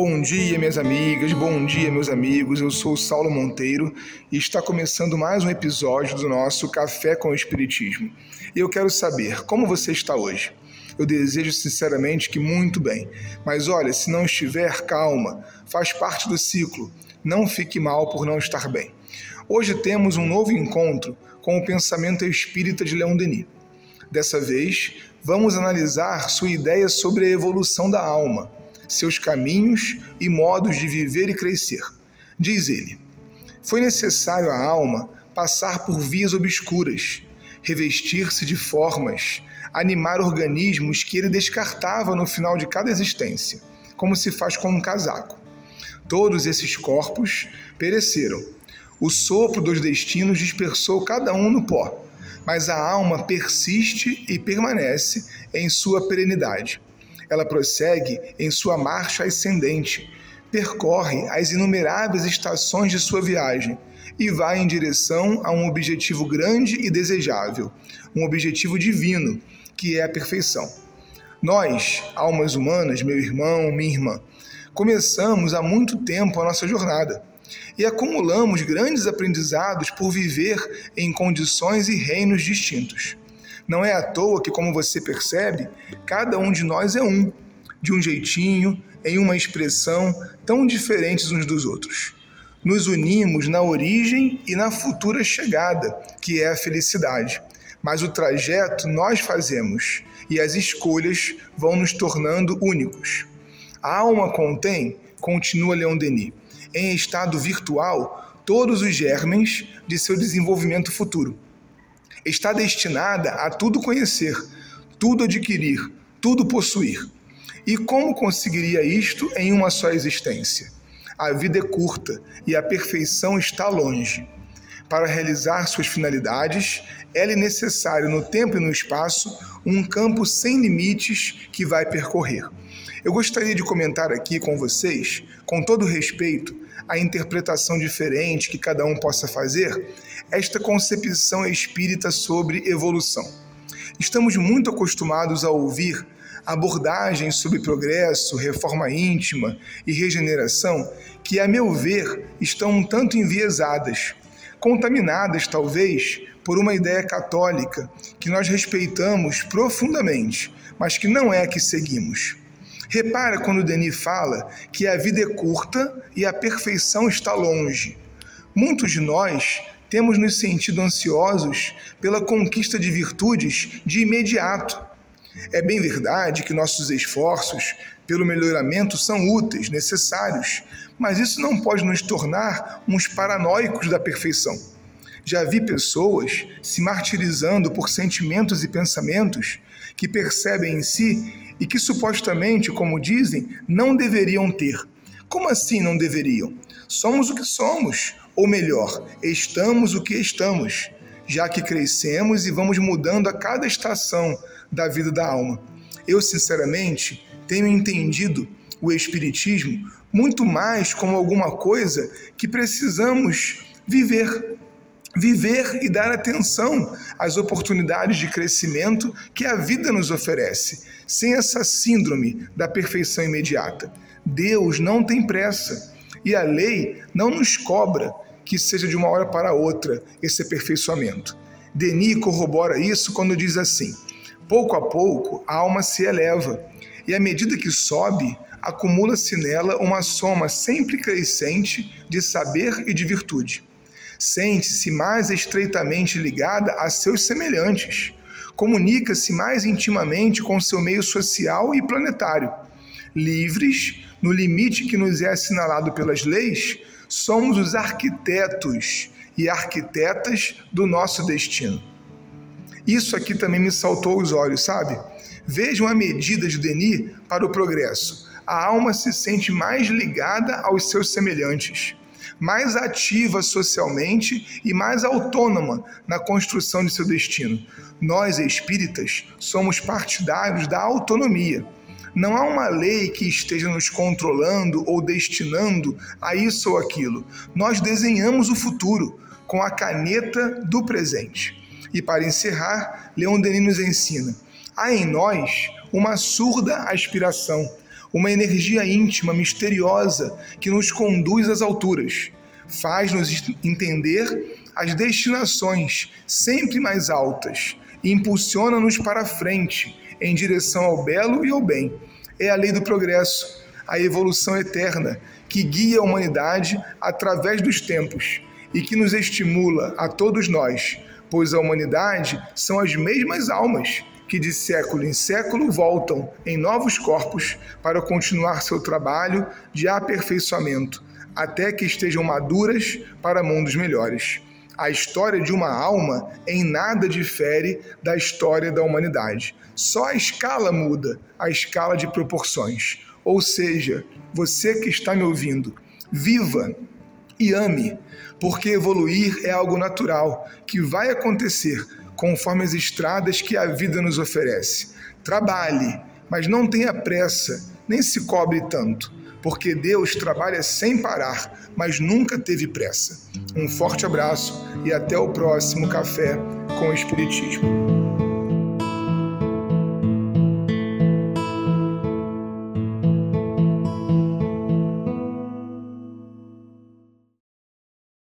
Bom dia, minhas amigas, bom dia, meus amigos. Eu sou Saulo Monteiro e está começando mais um episódio do nosso Café com o Espiritismo. E eu quero saber como você está hoje. Eu desejo sinceramente que muito bem. Mas olha, se não estiver, calma, faz parte do ciclo. Não fique mal por não estar bem. Hoje temos um novo encontro com o pensamento espírita de Leon Denis. Dessa vez, vamos analisar sua ideia sobre a evolução da alma seus caminhos e modos de viver e crescer. Diz ele: Foi necessário à alma passar por vias obscuras, revestir-se de formas, animar organismos que ele descartava no final de cada existência, como se faz com um casaco. Todos esses corpos pereceram. O sopro dos destinos dispersou cada um no pó, mas a alma persiste e permanece em sua perenidade. Ela prossegue em sua marcha ascendente, percorre as inumeráveis estações de sua viagem e vai em direção a um objetivo grande e desejável, um objetivo divino, que é a perfeição. Nós, almas humanas, meu irmão, minha irmã, começamos há muito tempo a nossa jornada e acumulamos grandes aprendizados por viver em condições e reinos distintos. Não é à toa que, como você percebe, cada um de nós é um, de um jeitinho, em uma expressão tão diferentes uns dos outros. Nos unimos na origem e na futura chegada, que é a felicidade. Mas o trajeto nós fazemos e as escolhas vão nos tornando únicos. A alma contém, continua Leon Denis, em estado virtual todos os germens de seu desenvolvimento futuro está destinada a tudo conhecer, tudo adquirir, tudo possuir. E como conseguiria isto em uma só existência? A vida é curta e a perfeição está longe. Para realizar suas finalidades, é necessário no tempo e no espaço um campo sem limites que vai percorrer. Eu gostaria de comentar aqui com vocês, com todo respeito, a interpretação diferente que cada um possa fazer, esta concepção espírita sobre evolução. Estamos muito acostumados a ouvir abordagens sobre progresso, reforma íntima e regeneração que, a meu ver, estão um tanto enviesadas, contaminadas talvez por uma ideia católica que nós respeitamos profundamente, mas que não é a que seguimos. Repara quando Denis fala que a vida é curta e a perfeição está longe. Muitos de nós temos nos sentido ansiosos pela conquista de virtudes de imediato. É bem verdade que nossos esforços pelo melhoramento são úteis, necessários, mas isso não pode nos tornar uns paranoicos da perfeição. Já vi pessoas se martirizando por sentimentos e pensamentos que percebem em si e que supostamente, como dizem, não deveriam ter. Como assim não deveriam? Somos o que somos, ou melhor, estamos o que estamos, já que crescemos e vamos mudando a cada estação da vida da alma. Eu, sinceramente, tenho entendido o Espiritismo muito mais como alguma coisa que precisamos viver viver e dar atenção às oportunidades de crescimento que a vida nos oferece, sem essa síndrome da perfeição imediata. Deus não tem pressa e a lei não nos cobra que seja de uma hora para outra esse aperfeiçoamento. Denis corrobora isso quando diz assim: pouco a pouco a alma se eleva e à medida que sobe, acumula-se nela uma soma sempre crescente de saber e de virtude sente-se mais estreitamente ligada a seus semelhantes, comunica-se mais intimamente com seu meio social e planetário. Livres, no limite que nos é assinalado pelas leis, somos os arquitetos e arquitetas do nosso destino. Isso aqui também me saltou os olhos, sabe? Vejam a medida de Denis para o progresso. A alma se sente mais ligada aos seus semelhantes mais ativa socialmente e mais autônoma na construção de seu destino. Nós, espíritas, somos partidários da autonomia. Não há uma lei que esteja nos controlando ou destinando a isso ou aquilo. Nós desenhamos o futuro com a caneta do presente. E para encerrar, Leon Denis nos ensina: há em nós uma surda aspiração, uma energia íntima, misteriosa, que nos conduz às alturas, faz-nos entender as destinações sempre mais altas e impulsiona-nos para a frente, em direção ao belo e ao bem. É a lei do progresso, a evolução eterna, que guia a humanidade através dos tempos e que nos estimula a todos nós, pois a humanidade são as mesmas almas que de século em século voltam em novos corpos para continuar seu trabalho de aperfeiçoamento, até que estejam maduras para mundos melhores. A história de uma alma em nada difere da história da humanidade. Só a escala muda, a escala de proporções. Ou seja, você que está me ouvindo, viva e ame, porque evoluir é algo natural que vai acontecer conforme as estradas que a vida nos oferece. Trabalhe, mas não tenha pressa, nem se cobre tanto, porque Deus trabalha sem parar, mas nunca teve pressa. Um forte abraço e até o próximo Café com Espiritismo.